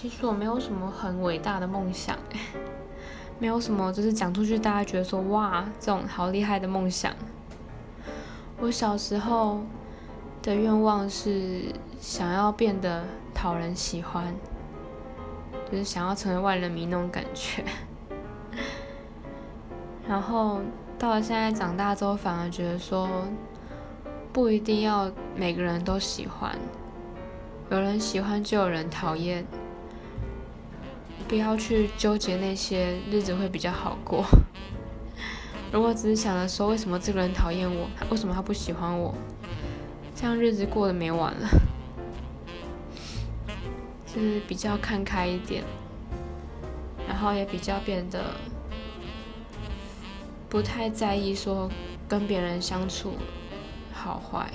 其实我没有什么很伟大的梦想，没有什么就是讲出去大家觉得说哇这种好厉害的梦想。我小时候的愿望是想要变得讨人喜欢，就是想要成为万人迷那种感觉。然后到了现在长大之后，反而觉得说不一定要每个人都喜欢，有人喜欢就有人讨厌。不要去纠结那些，日子会比较好过。如果只是想着说为什么这个人讨厌我，为什么他不喜欢我，这样日子过得没完了。就是比较看开一点，然后也比较变得不太在意说跟别人相处好坏。